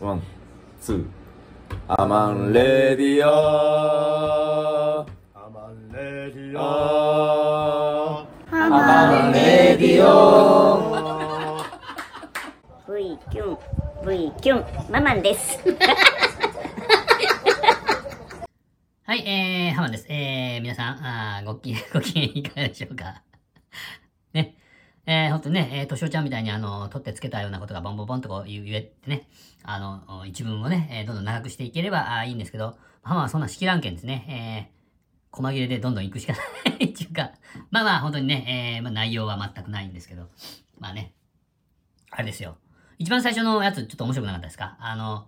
ワン、ツー。アマンレディオアマンレディオアマンレディオ V キュン V キュンママンですはい、えー、ハマンです。えー、皆さん、あーごき、ご機嫌いかがでしょうか？えー、ほんとね、えー、としおちゃんみたいにあの、取ってつけたようなことがボンボンボンとこう言えてね、あの、一文をね、えー、どんどん長くしていければあいいんですけど、ハマはそんな式覧件ですね。えー、細切れでどんどん行くしかない っていうか、まあまあ本当にね、えー、まあ内容は全くないんですけど、まあね、あれですよ。一番最初のやつちょっと面白くなかったですか？あの、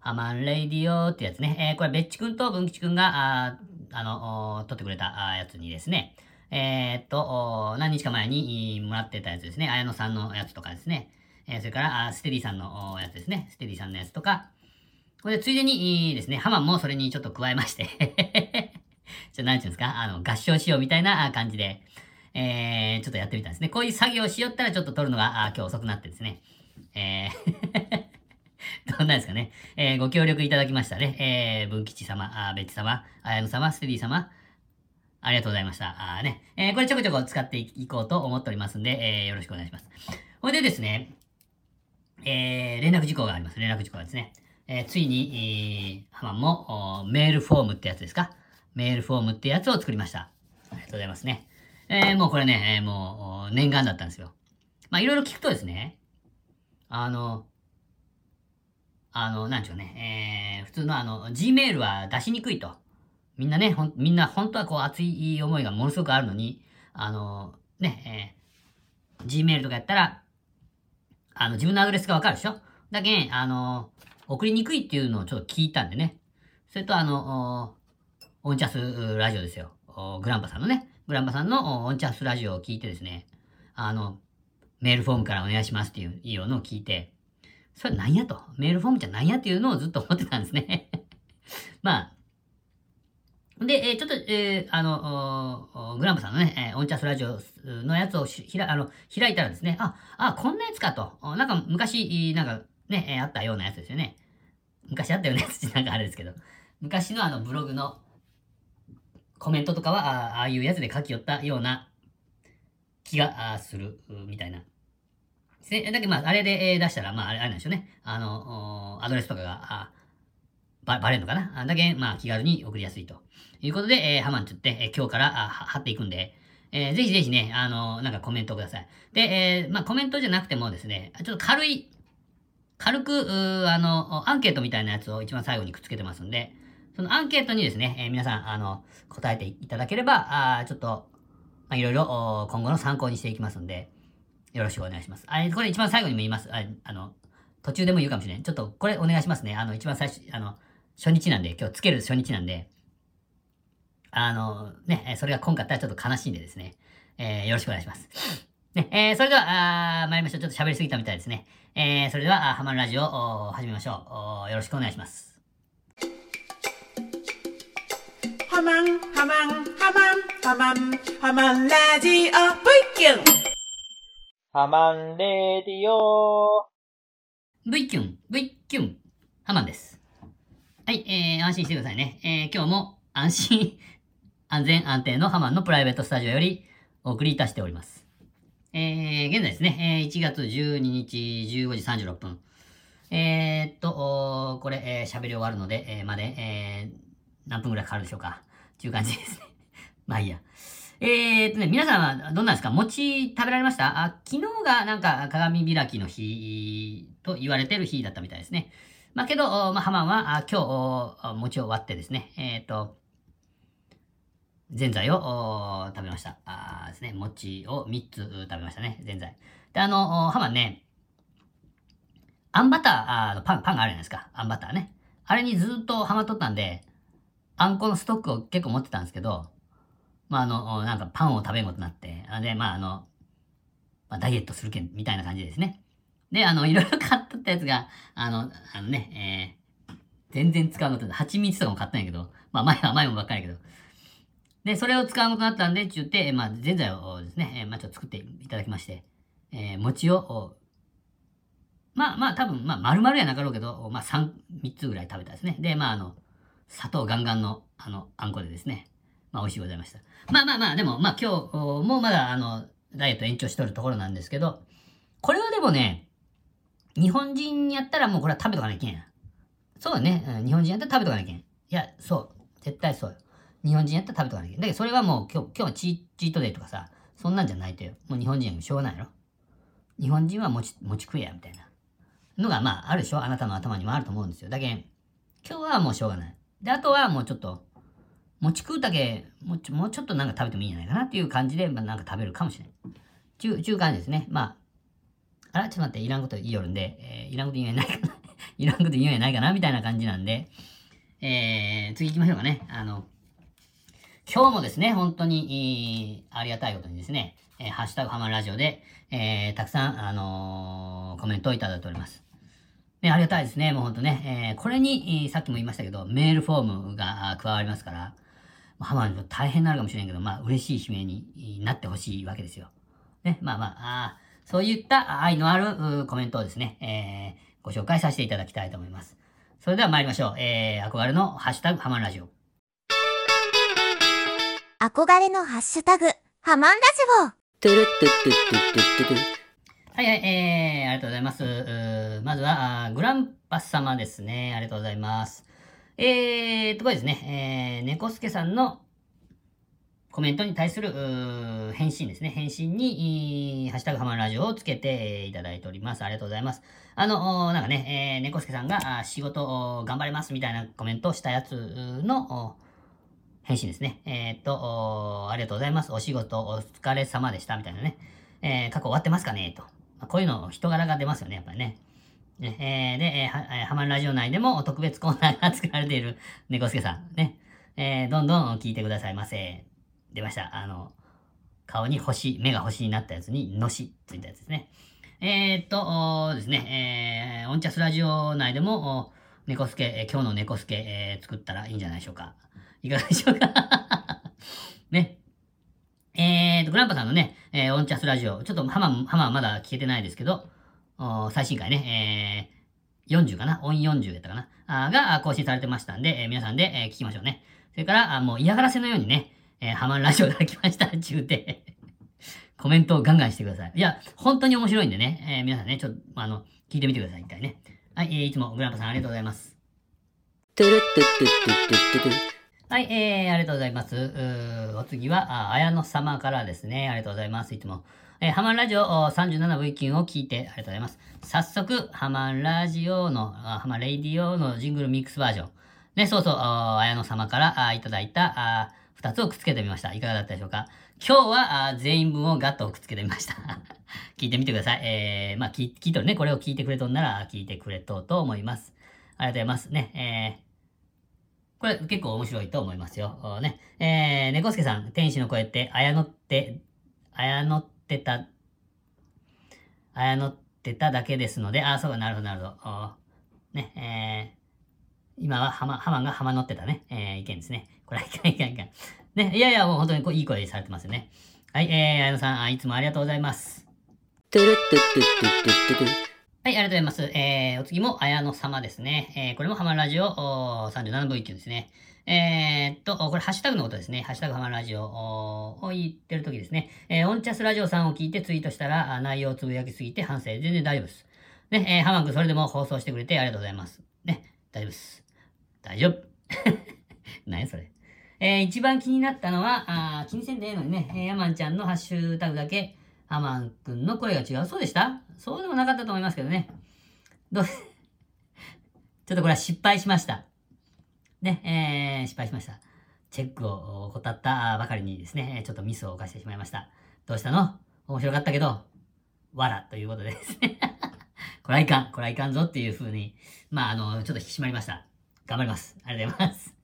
ハマンレイディオってやつね。えー、これ、ベッチ君と文吉君が、ああの、お撮ってくれたやつにですね、えーっと、何日か前にもらってたやつですね。綾野さんのやつとかですね。えーそれから、ステディさんのやつですね。ステディさんのやつとか。これで、ついでにですね、ハマンもそれにちょっと加えまして。ちょ、なんていうんですか？あの、合唱しようみたいな感じで、えー、ちょっとやってみたんですね。こういう作業しよったらちょっと撮るのが、あ今日遅くなってですね。えー どんなんですかね。えーご協力いただきましたね。えー、文吉様、あーベッチ様、綾野様、ステディ様、ありがとうございました。あね。えーこれちょこちょこ使っていこうと思っておりますんで、えーよろしくお願いします。ほいでですね、えー連絡事項があります。連絡事項ですね。えーついに、えー、ハマンも、メールフォームってやつですか？メールフォームってやつを作りました。ありがとうございますね。えーもうこれね、えーもう、念願だったんですよ。まあ、いろいろ聞くとですね、あの、あの、なんでしょうね、えー、普通のあの、Gmail は出しにくいと。みんなね、ほん、みんな本当はこう熱い思いがものすごくあるのに、あの、ね、えー、Gmail とかやったら、あの、自分のアドレスがわかるでしょ？だけん、あの、送りにくいっていうのをちょっと聞いたんでね。それとあの、オンチャスラジオですよ。グランパさんのね、グランパさんのオンチャスラジオを聞いてですね、あの、メールフォームからお願いしますっていういうのを聞いて、それなんやと？メールフォームじゃなんやっていうのをずっと思ってたんですね。まあ。で、えーちょっと、えーあの、グランパさんのね、えーオンチャスラジオのやつをひらあの開いたらですね、あ、あ、こんなやつかと。なんか昔、なんかね、えあったようなやつですよね。昔あったようなやつって なんかあれですけど、昔のあのブログのコメントとかは、ああいうやつで書き寄ったような気がするみたいな。で。だけど、まあ、あれで、出したら、まあ、あれなんでしょうね。あの、アドレスとかが、あば、バレるのかな？だけ、まあ、気軽に送りやすいと。いうことで、えーハマンって言って、えー今日から、あ貼っていくんで、えーぜひぜひね、あのなんかコメントください。で、えまあ、コメントじゃなくてもですね、ちょっと軽い、軽く、あの、アンケートみたいなやつを一番最後にくっつけてますんで、そのアンケートにですね、え皆さん、あの、答えていただければ、あちょっと、まあ、いろいろ今後の参考にしていきますんで、よろしくお願いします。あれ、これ一番最後にも言います。ああの、途中でも言うかもしれない。ちょっとこれお願いしますね。あの、一番最初、あの、初日なんで、今日つける初日なんで、あの、ね、えーそれが今回ったらちょっと悲しいんでですね、えーよろしくお願いします。ね、えーそれでは、あー参りましょう。ちょっと喋りすぎたみたいですね。えーそれでは、あハマるラジオをお始めましょうお。よろしくお願いします。ハマン、ハマン、ハマン、ハマン、ハマンラジオ V キュン。ハマンレディオ V キュン、V キュン、ハマンです。はい、えー、安心してくださいね。えー、今日も安心、安全安定のハマンのプライベートスタジオよりお送りいたしております。えー、現在ですね、えー、1月12日15時36分。えー、っと、これ、えー、喋り終わるので、えー、まで、えー、何分くらいかかるでしょうか。っていう感じですね。まあいいや。えー、っとね、皆さんはどんなんですか？餅食べられました？あ、昨日がなんか鏡開きの日と言われてる日だったみたいですね。まあけど、まあ、ハマンは今日餅を割ってですね、えーっと、ぜんざいを食べました。あですね、餅を3つ食べましたね、ぜんざい。で、あの、ハマンね、あんバター、のパン、パンがあるじゃないですか。あんバターね。あれにずっとハマっとったんで、あんこのストックを結構持ってたんですけど、まあ、あの、なんかパンを食べんことになって、で、まあ、あの、まあ、ダイエットするけん、みたいな感じですね。で、あの、いろいろ買っとったやつが、あの、あのね、えー、全然使うことで、蜂蜜とかも買ったんやけど、まあ、甘い甘いもばっかりやけど。で、それを使うことになったんで、ちゅうて、まあ、ぜんざいをですね、えーまあ、ちょっと作っていただきまして、えー、餅を、まあまあ多分、まあ丸々やなかろうけど、まあ3、3つぐらい食べたですね。で、まああの、砂糖ガンガンの、あの、あんこでですね。まあ美味しいございました。まあまあまあ、でも、まあ今日、もまだあの、ダイエット延長しとるところなんですけど、これはでもね、日本人やったらもうこれは食べとかなきゃいけんや。そうだね。日本人やったら食べとかなきゃいけん。いや、そう。絶対そうよ。日本人やったら食べとかなきゃいけん。だけどそれはもう今日、今日はチートデイとかさ、そんなんじゃないとよ。もう日本人はもしょうがないやろ。日本人は餅、餅食えや、みたいな。のが、まあ、あるでしょあなたの頭にもあると思うんですよ。だけん、今日はもうしょうがない。で、あとはもうちょっと、餅食うだけ、もうちょもうちょっとなんか食べてもいいんじゃないかなっていう感じで、まあ、なんか食べるかもしれない。ちゅう、ちゅう感じですね。まあ、あら、ちょっと待って、いらんこと言いよるんで、えーいらんこと言うんやないかな。いらんこと言うんやないかな、みたいな感じなんで、えー、次行きましょうかね。あの、今日もですね、本当に、ありがたいことにですね、えーハッシュタグハマるラジオで、えーたくさん、あのーコメントをいただいております。ね、ありがたいですね、もう本当ね。えーこれに、えーさっきも言いましたけど、メールフォームが加わりますから、ハマる大変になるかもしれんけど、まあ、嬉しい悲鳴になってほしいわけですよ。ね、まあまあ、あそういった愛のあるうコメントをですね、えーご紹介させていただきたいと思います。それでは参りましょう。えー憧れのハッシュタグハマるラジオ。憧れのハッシュタグ、ハマンラジオ。はいはい、えー、ありがとうございます。まずは、グランパス様ですね。ありがとうございます。えーと、これですね、えー、猫助さんのコメントに対する返信ですね。返信に、ハッシュタグハマるラジオをつけていただいております。ありがとうございます。あの、なんかね、えー、猫助さんが仕事頑張れますみたいなコメントをしたやつの返信ですね。えーっと、ありがとうございます。お仕事お疲れ様でしたみたいなね。えー過去終わってますかね？と。こういうの人柄が出ますよね、やっぱりね。ねえーで、えーはえーハマるラジオ内でも特別コーナーが作られている猫助さん。ね。えーどんどん聞いてくださいませ。出ました。あの、顔に星、目が星になったやつに、のし、ついたやつですね。えーっと、ですね、えーオンチャスラジオ内でも、猫助、えー今日の猫助、えー作ったらいいんじゃないでしょうか。いかがでしょうか？ね。えーと、グランパさんのね、えーオンチャスラジオ、ちょっとハマ、ハマはまだ聞けてないですけど、お最新回ね、えー40かな？オン40やったかな？あが更新されてましたんで、えー皆さんで、えー聞きましょうね。それから、あもう嫌がらせのようにね、えーハマるラジオから来ました、中で、コメントをガンガンしてください。いや、本当に面白いんでね、えー皆さんね、ちょっと、あの、聞いてみてください、一回ね。はい、えーいつもグランパさんありがとうございます。はい、えー、ありがとうございます。うお次は、あ綾野様からですね。ありがとうございます。いつも。えーハマンラジオ 37V9 を聞いてありがとうございます。早速、ハマンラジオの、ハマンレイディオのジングルミックスバージョン。ね、そうそう、あ綾野様からあいただいたあ2つをくっつけてみました。いかがだったでしょうか？今日はあ全員分をガッとくっつけてみました。聞いてみてください。えー、まあ聞い、聞いとるね。これを聞いてくれとんなら聞いてくれとと思います。ありがとうございます。ね、えー、これ結構面白いと思いますよ。ね。えー、猫助さん、天使の声って、あやのって、あやのってた、あやのってただけですので、あ、そうか、なるほど、なるほど。ね、えー、今は浜、浜が浜乗ってたね、えー、意見ですね。これは いかんいかんいかん。ね、いやいや、もう本当にこういい声されてますよね。はい、えー、あやのさん、いつもありがとうございます。はい、ありがとうございます。えー、お次も、綾野様ですね。えー、これもハマラジオ 37V っていうんですね。えー、っと、これハッシュタグのことですね。ハッシュタグハマラジオを言ってる時ですね。えー、オンチャスラジオさんを聞いてツイートしたら、内容をつぶやきすぎて反省。全然大丈夫です。ね、えー、ハマン君それでも放送してくれてありがとうございます。ね、大丈夫です。大丈夫。何それ。えー、一番気になったのは、あ気にせんでええのにね、えー、ヤマンちゃんのハッシュタグだけ、ハマン君の声が違う。そうでした？そうでもなかったと思いますけどね。どう、ちょっとこれは失敗しました。ね、えー、失敗しました。チェックを怠ったばかりにですね、ちょっとミスを犯してしまいました。どうしたの？面白かったけど、わらということです。これはいかん、これはいかんぞっていう風に、まあ、あの、ちょっと引き締まりました。頑張ります。ありがとうございます。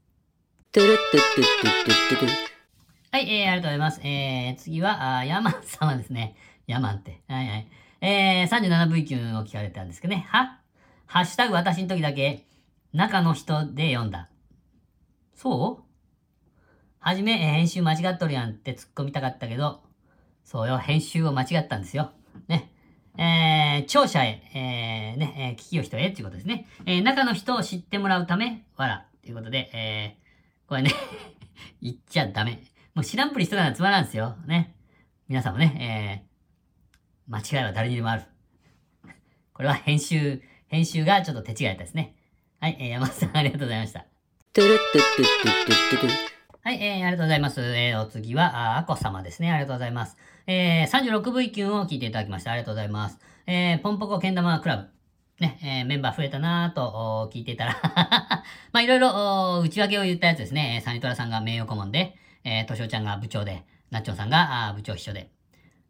はい、えー、ありがとうございます。えー、次は、あーヤマン様ですね。ヤマンって。はいはい。えー、37V 級を聞かれたんですけどね。はハッシュタグ私の時だけ、中の人で読んだ。そう？はじめ、えー編集間違っとるやんって突っ込みたかったけど、そうよ、編集を間違ったんですよ。えー、聴者へ、えー、ね、えー、聞きよ人へっていうことですね。えー、中の人を知ってもらうため、わら。ということで、えー、これね、言っちゃダメ。もう知らんぷり人がつまらんですよ。ね。皆さんもね、えー、間違いは誰にでもある。これは編集、編集がちょっと手違いだったですね。はい、えー、山田さんありがとうございました。トゥルットゥットゥットゥットゥットゥはい、えー、ありがとうございます。えー、お次は、あ、あこ様ですね。ありがとうございます。えー、36V 級を聞いていただきました。ありがとうございます。えー、ポンポコけん玉クラブ。ね、えー、メンバー増えたなぁと聞いていたら まあ、いろいろお内訳を言ったやつですね。えーサニトラさんが名誉顧問で、えー、としおちゃんが部長で、なっちょんさんがあ部長秘書で。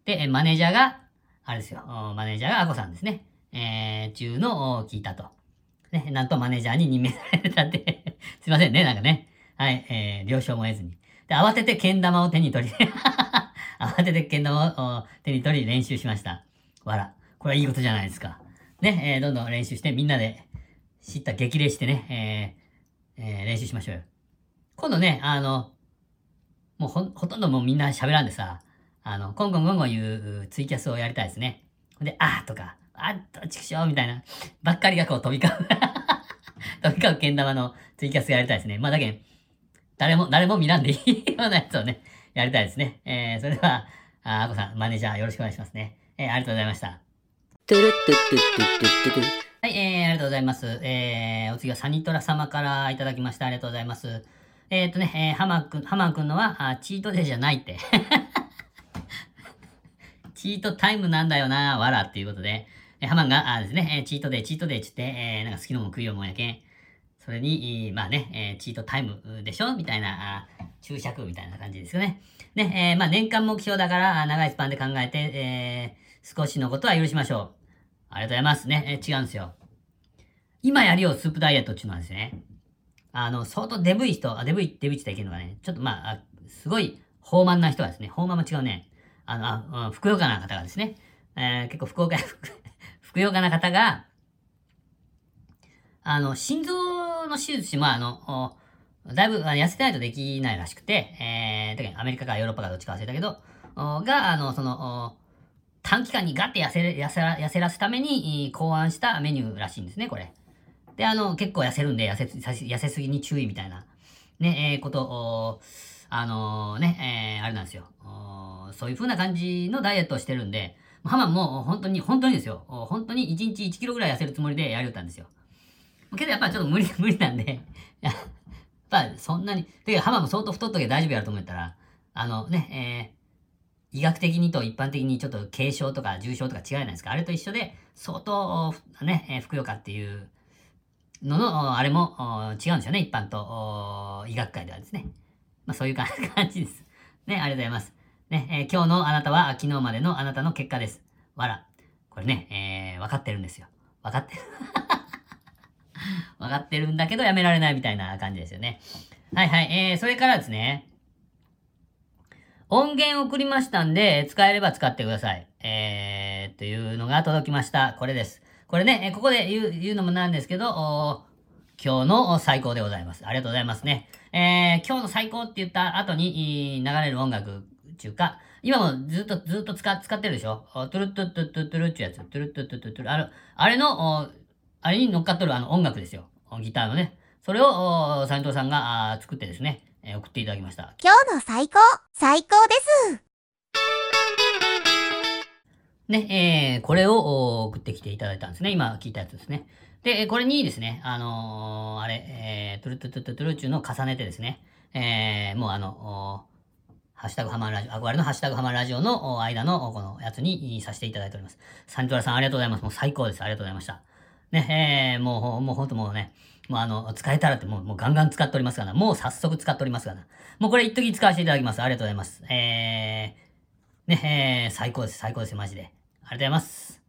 で、えーマネージャーが、あれですよ、マネージャーがあこさんですね。えー、中のお聞いたと。ね、なんとマネージャーに任命されたって、すいませんね、なんかね。はい、えー、了承も得ずに。で、慌ててけん玉を手に取り、慌ててけん玉を手に取り練習しました。わら。これはいいことじゃないですか。ね、えー、どんどん練習してみんなで知った激励してね、えーえー練習しましょうよ。今度ね、あの、もうほ、ほとんどもうみんな喋らんでさ、あの、コンコンコンコン言うツイキャスをやりたいですね。で、あーとか、あっと、ちくしょうみたいな、ばっかりがこう飛び交う。飛び交うけん玉のツイキャスやりたいですね。まあだけん、誰も、誰も見らんでいいようなやつをね、やりたいですね。えー、それでは、ああこさん、マネージャーよろしくお願いしますね。えー、ありがとうございました。はい、えー、ありがとうございます。えー、お次はサニトラ様からいただきました。ありがとうございます。えー、っとね、えー、ハマくん、ハマくんのは、あチートデーじゃないって。チートタイムなんだよな、わらっていうことで、えーハマンが、あですね、えーチートデー、チートデーって言って、えー、なんか好きなもん食いようもんやけん。それに、まあね、えーチートタイムでしょ？みたいな、注釈みたいな感じですよね。ね、えーまあ年間目標だから、長いスパンで考えて、えー少しのことは許しましょう。ありがとうございます。ね、えー違うんですよ。今やりよスープダイエットっていうのはですね、あの、相当デブい人、あ、デブい、デブいって言ったらいけんのがね、ちょっとまあ、すごい、豊満な人はですね、豊満も違うね、あの、あ、うんふくよかな方がですね、えー結構ふくよか、ふくよかな方が、あの、心臓の手術しても、あの、だいぶ痩せてないとできないらしくて、えー、だけどアメリカかヨーロッパかどっちか忘れたけど、が、あの、その、短期間にガッて痩せ、痩せら、痩せらすために、考案したメニューらしいんですね、これ。で、あの、結構痩せるんで、痩せ、痩せすぎに注意みたいな、ね、えーこと、おあのね、えーあれなんですよ。そういう風な感じのダイエットをしてるんで、ハマンも本当に、本当にですよ。本当に1日1キロぐらい痩せるつもりでやりよったんですよ。けどやっぱちょっと無理、無理なんで、やっぱそんなに、てかハマンも相当太っとけ大丈夫やると思ったら、あのね、えー医学的にと一般的にちょっと軽症とか重症とか違いないですかあれと一緒で、相当、ね、えーふくよかっていうのの、あれも違うんですよね、一般と医学界ではですね。まあそういう感 感じです。ね、ありがとうございます。ね、えー今日のあなたは昨日までのあなたの結果です。わら。これね、えー、分かってるんですよ。分かってる。分かってるんだけどやめられないみたいな感じですよね。はいはい。えー、それからですね。音源送りましたんで、使えれば使ってください。えー、というのが届きました。これです。これね、ここで言う言うのもなんですけど、今日の最高でございます。ありがとうございますね。えー、今日の最高って言った後に流れる音楽っていうか、今もずっとずっと使使ってるでしょ？トゥルットゥットゥットゥルっていうやつ。トゥルットゥットゥットゥル。あれ、あれの、あれに乗っかっとるあの音楽ですよ。おギターのね。それを、お斉藤さんが作ってですね、えー送っていただきました。今日の最高、最高です。ね、えー、これをお送ってきていただいたんですね。今聞いたやつですね。で、えーこれにですね、あのーあれ、えー、トゥルトゥトゥトゥトゥルチューのを重ねてですね、えー、もうあの、おハッシュタグハマンラジオ、憧れのハッシュタグハマンラジオのお間のおこのやつにさせていただいております。サントラさんありがとうございます。もう最高です。ありがとうございました。ね、えー、もうほ、もうほんともうね、もうあの、使えたらってもう、もうガンガン使っておりますからな。もう早速使っておりますからな。もうこれ一時使わせていただきます。ありがとうございます。えー、ね、えー、最高です。最高ですよ、マジで。ありがとうございます。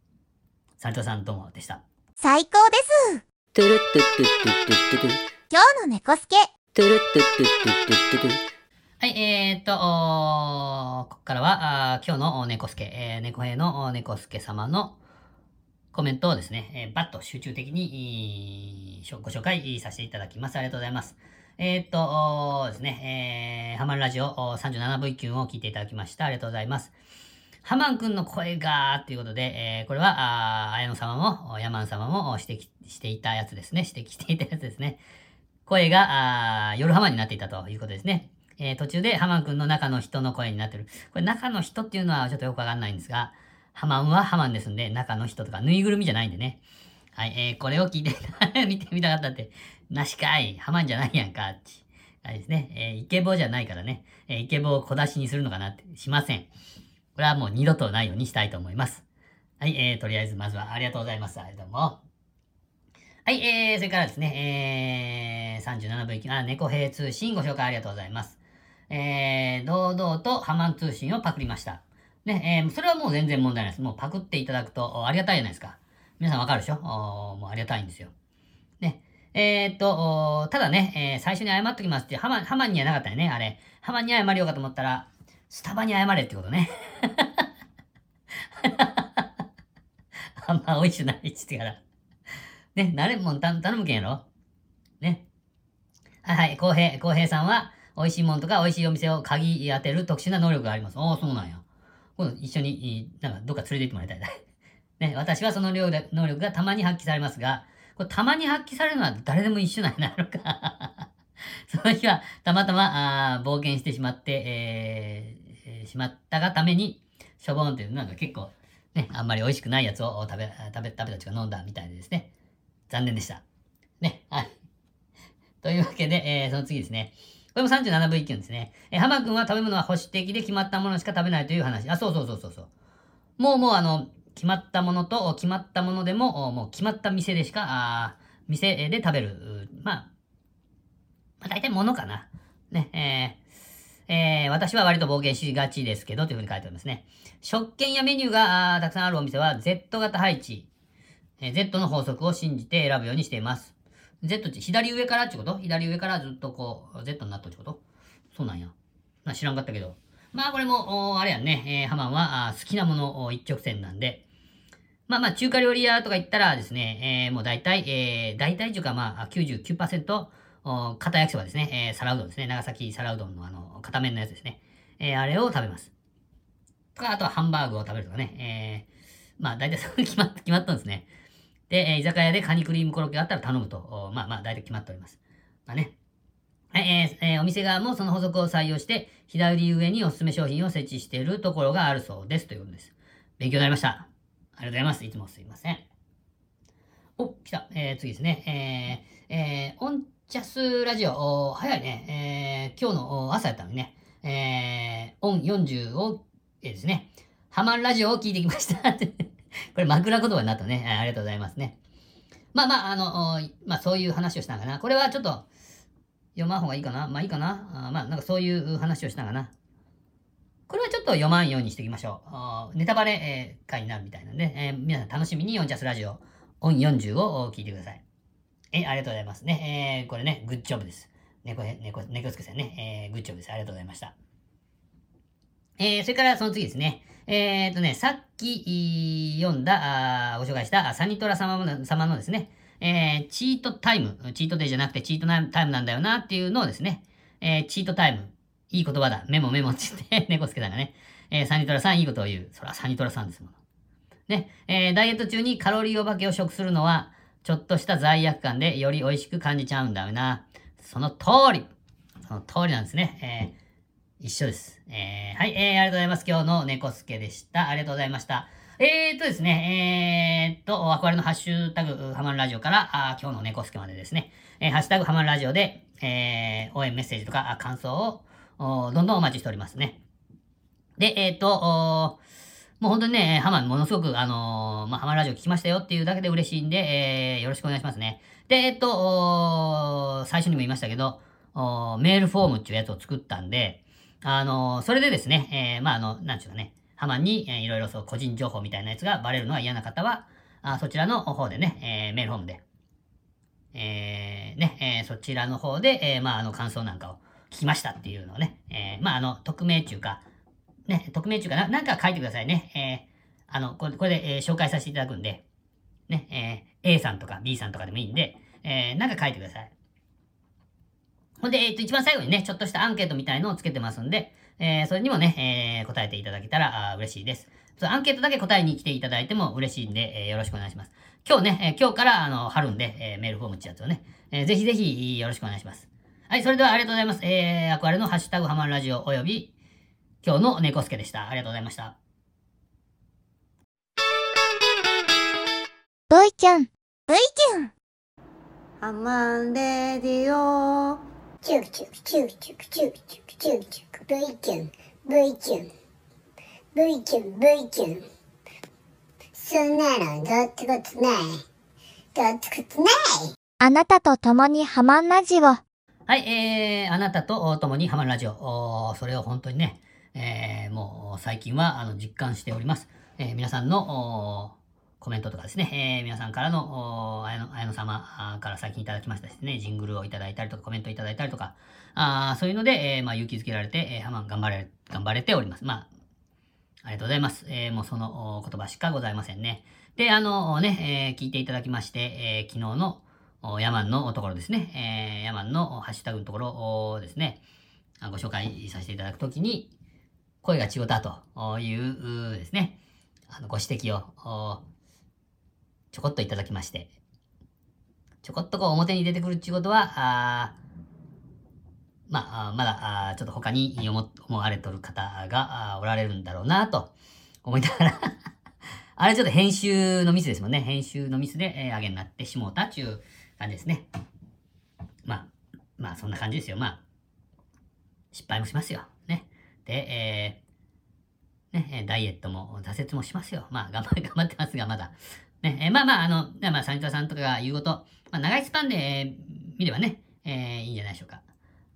サントラさんどうもでした。最高です。トゥルットゥットゥットゥットゥットゥ今日の猫助。トゥルットゥットゥットゥットゥットゥはい、えー、っと、ここからは、あー今日のお猫助、えー、猫兵のお猫助様のコメントをですね、えーバッと集中的にご紹介させていただきます。ありがとうございます。えー、っと、ですね、えー、ハマるラジオ 37V 級を聞いていただきました。ありがとうございます。ハマン君の声が、ということで、えー、これは、あ綾野様も、ヤマン様も指摘していたやつですね。指摘していたやつですね。声が、あ夜ハマになっていたということですね。えー、途中でハマン君の中の人の声になってる。これ中の人っていうのはちょっとよくわかんないんですが、ハマンはハマンですんで、中の人とか、ぬいぐるみじゃないんでね。はい、えー、これを聞いて 見てみたかったって、なしかい、ハマンじゃないやんか、って。あれですね、えー、イケボじゃないからね、えー、イケボを小出しにするのかなって、しません。これはもう二度とないようにしたいと思います。はい、えー、とりあえずまずはありがとうございます。ありがとうも。はい、えー、それからですね、えー、37分あ、猫兵通信ご紹介ありがとうございます。えー、堂々とハマン通信をパクりました。ね、えー、それはもう全然問題ないです。もうパクっていただくとありがたいじゃないですか。皆さんわかるでしょ？もうありがたいんですよ。ね。えー、っと、ただね、えー、最初に謝っときますって、ハマ、ハマにはなかったよね、あれ。ハマに謝りようかと思ったら、スタバに謝れってことね。あんま美味しくないっつってから。ね、なれもん頼むけんやろ？ね。はいはい、浩平、浩平さんは、美味しいもんとか美味しいお店を鍵当てる特殊な能力があります。ああ、そうなんや。今度一緒に、なんかどっか連れて行ってもらいたい。ね、私はその能力がたまに発揮されますが、これたまに発揮されるのは誰でも一緒なんやなのか。その日はたまたまあ冒険してしまって、えー、しまったがために、しょぼんっていうなんか結構、ね、あんまり美味しくないやつを食べ、食べ、食べたちが飲んだみたいでですね。残念でした。ね、はい。というわけで、えー、その次ですね。これも37分1級ですね。えー、浜君は食べ物は保守的で決まったものしか食べないという話。あ、そうそうそうそうそう。もうもうあの、決まったものと、決まったものでも、もう決まった店でしか、あ店で食べる。まあ、まあ、大体物かな。ね、えー、えー、私は割と冒険しがちですけど、というふうに書いてありますね。食券やメニューがたくさんあるお店は Z 型配置、えー、Z の法則を信じて選ぶようにしています。Z って左上からってこと？左上からずっとこう、Z になったってこと？そうなんや。まあ、知らんかったけど。まあこれも、あれやんね、えー、ハマンは好きなもの一直線なんで、まあまあ、中華料理屋とか行ったらですね、えー、もう大体、えー、大体というかまあ99%、お片焼きそばですね、えー、皿うどんですね、長崎皿うどんのあの、片面のやつですね。えー、あれを食べます。とか、あとはハンバーグを食べるとかね、えー、まあ大体それ決まっ、決まったんですね。で、え、居酒屋でカニクリームコロッケがあったら頼むと、まあまあ大体決まっております。まあね。はい、えーえー、お店側もその補足を採用して、左上におすすめ商品を設置しているところがあるそうです。ということです。勉強になりました。ありがとうございます。いつもすいません。お、来た。えー、次ですね。えー、えー、オンチャスラジオ、お早いね。えー、今日の朝やったのにね。えー、オン40を、えー、ですね。ハマンラジオを聞いてきました。これ枕言葉になったね。ありがとうございますね。まあまあ、あの、まあそういう話をしたんかな。これはちょっと、読まん方がいいかな。まあいいかな。あまあなんかそういう話をしたんかな。これはちょっと読まんようにしておきましょう。ネタバレ、えー、回になるみたいなんで、えー、皆さん楽しみに4ジャスラジオ、オン40を聞いてください。えありがとうございますね。えー、これね、グッジョブです。猫、猫、猫助さんね、えー、グッジョブです。ありがとうございました。えー、それからその次ですね。えー、とね、さっき読んだ、あご紹介したサニトラ様の様のですね、えー、チートタイム、チートデーじゃなくてチートタイムなんだよなっていうのをですね、えー、チートタイム、いい言葉だ。メモメモって言って、猫助さんがね、えー、サニトラさんいいことを言う。そらサニトラさんですもん。ね、えー、ダイエット中にカロリーお化けを食するのは、ちょっとした罪悪感でより美味しく感じちゃうんだよな。その通り。その通りなんですね。えー、一緒です。えー、はい、えー、ありがとうございます。今日の猫助でした。ありがとうございました。えーっとですね、えーっと、憧れのハッシュタグ、ハマンラジオから、あ今日の猫助までですね、えー、ハッシュタグ、ハマンラジオで、えー、応援メッセージとか、感想を、どんどんお待ちしておりますね。で、えっ、ー、と、もう本当にね、ハマンものすごく、あのー、まあ、ハマンラジオ聞きましたよっていうだけで嬉しいんで、えー、よろしくお願いしますね。で、えっ、と、最初にも言いましたけど、メールフォームっていうやつを作ったんで、あのそれでですね、えー、まあ、あの、なんちゅうかね、ハマンに、えー、いろいろそう個人情報みたいなやつがバレるのは嫌な方は、あそちらの方でね、えー、メールフォームで、えー、ね、えー、そちらの方で、えー、まあ、あの、感想なんかを聞きましたっていうのをね、えー、まあ、あの、匿名っていうか、ね、匿名っていうかな、なんか書いてくださいね。えー、あの、これこれで、えー、紹介させていただくんで、ね、えー、A さんとか B さんとかでもいいんで、えー、なんか書いてください。ほんで、えっ、と、一番最後にね、ちょっとしたアンケートみたいのをつけてますんで、えー、それにもね、えー、答えていただけたらあ嬉しいです。そのアンケートだけ答えに来ていただいても嬉しいんで、えー、よろしくお願いします。今日ね、えー、今日から、あの、貼るんで、えー、メールフォームってやつをね、えー、ぜひぜひよろしくお願いします。はい、それではありがとうございます。えー、アクアレのハッシュタグハマるラジオおよび、今日の猫助でした。ありがとうございました。V キュン V キュンハマンレディオチュクチュクチュクチュクチュクチュクチュクチュク V キュン V キュン V キュン V キュンそんなのどうってことないどうってことないあなたと共にハマンラジオ。はい、えー、あなたと共にハマるラジオ。おそれを本当にね、えー、もう最近はあの実感しております。えー、皆さんのおコメントとかですね、えー、皆さんからの、おー綾野、綾野様から最近いただきましたですね、ジングルをいただいたりとか、コメントいただいたりとか、あそういうので、えー、まあ、勇気づけられて、えー、ハマン頑張れ、頑張れております。まあ、ありがとうございます。えー、もうその言葉しかございませんね。で、あのね、えー聞いていただきまして、えー昨日のヤマンのところですね、えーヤマンのハッシュタグのところをですね、ご紹介させていただくときに、声が違ったというですね、あのご指摘をちょこっといただきまして、ちょこっとこう表に出てくるっていうことは、あまあ、まだ、あちょっと他に思思われとる方がおられるんだろうなと思いながら あれちょっと編集のミスですもんね。編集のミスで、えー、上げになってしもうたっていう感じですね。まあ、まあそんな感じですよ。まあ、失敗もしますよ。ね。で、えーね、ダイエットも挫折もしますよ。まあ、頑張頑張ってますが、まだ。ね、えーまあまあ、あの、ねまあ、サニタさんとかが言うこと、まあ、長いスパンで、えー見ればね、えーいいんじゃないでしょうか。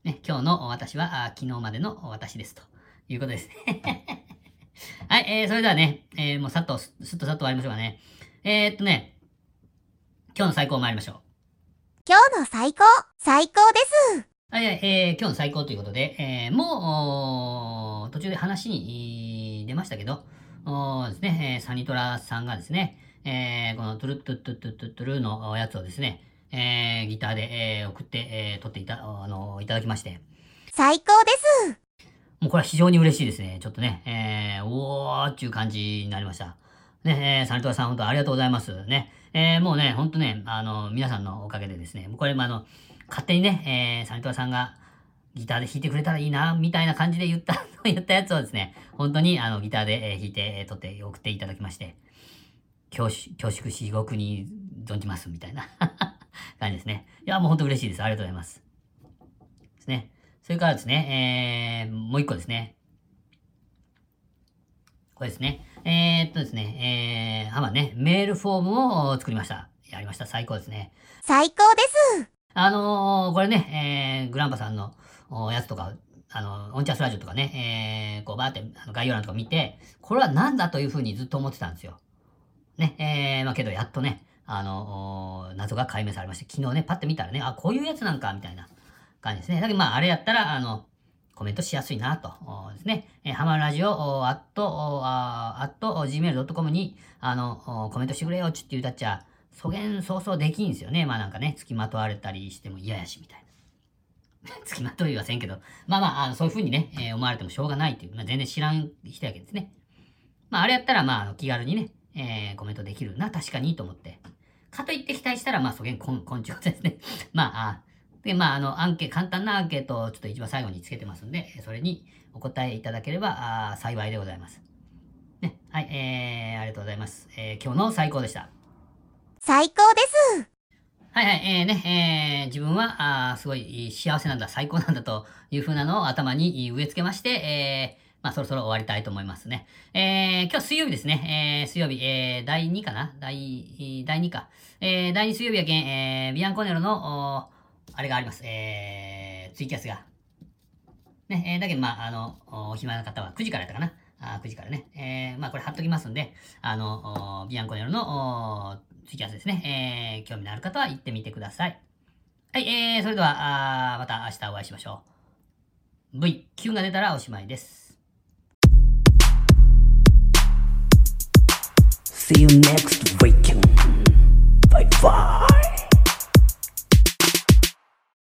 ね、今日の私は、あ昨日までの私です。ということですね。はい、えー、それではね、えー、もうさっと、すすっとさっと終わりましょうかね。えー、っとね、今日の最高参りましょう。今日の最高、最高です。はい、はいえー今日の最高ということで、えーもう、途中で話にえー出ましたけど、おーですね、えーサニトラさんがですね、えーこのトゥルットゥットゥットゥットゥットゥルのおやつをですね、えーギターで、えー送って、えー撮っていた、あのいただきまして、最高です。もうこれは非常に嬉しいですね。ちょっとね、えー、おーっていう感じになりました。ね、えー、サニトラさん本当ありがとうございます。ね、えー、もうね、本当ね、あの、皆さんのおかげでですね、これもあの、勝手にね、えー、サニトラさんがギターで弾いてくれたらいいな、みたいな感じで言った、言ったやつをですね、本当にあの、ギターで、えー弾いて、えー撮って送っていただきまして、恐縮、恐縮しごくに存じます、みたいな 感じですね。いや、もう本当嬉しいです。ありがとうございます。ですね。それからですね、えー、もう一個ですね。これですね。えー、っとですね、えー、ハマね、メールフォームを作りました。やりました。最高ですね。最高です。あのー、これね、えー、グランパさんのおやつとか、あの、オンチャスラジオとかね、えー、こうバーってあの概要欄とか見て、これは何だというふうにずっと思ってたんですよ。ね、えー、まあけどやっとね、あの謎が解明されまして、昨日ね、パッて見たらね、あ、こういうやつなんか、みたいな感じですね。だけどまあ、あれやったら、あの、コメントしやすいなと、ですね。えー、ハマラジオ、おあっと、おあっと、gmail.com に、あの、コメントしてくれよ、ちって言うたっちゃ、そげん早々できんすよね。まあなんかね、付きまとわれたりしても嫌やし、みたいな。付きまといはせんけど、まあまあ、あのそういうふうにね、えー思われてもしょうがないっていう、まあ全然知らん人やけどですね。まああれやったら、まあ気軽にね、えーコメントできるな、確かにと思って。かといって期待したら、まあそげん、こん、こんちゅうことですね。まあ、あで、まあ、あの、アンケ、簡単なアンケートをちょっと一番最後につけてますんで、それにお答えいただければ、あー幸いでございます。ね。はい、えー、ありがとうございます。えー、今日の最高でした。最高です。はいはい、えー、ね、えー、自分は、あーすごい幸せなんだ、最高なんだという風なのを頭に植え付けまして、えー、まあ、そろそろ終わりたいと思いますね。えー、今日水曜日ですね。えー、水曜日、えー、第2かな？第、第2か。えー、第2水曜日やけん、えー、ビアンコネロの、あれがあります。えー、ツイキャスが。ね、えー、だけど、まあ、あの、お暇な方は9時からやったかな？あ9時からね。えー、まあ、これ貼っときますんで、あの、ビアンコネロの、ツイキャスですね。えー、興味のある方は行ってみてください。はい、えー、それでは、あーまた明日お会いしましょう。V、Q が出たらおしまいです。See you next week. Bye bye.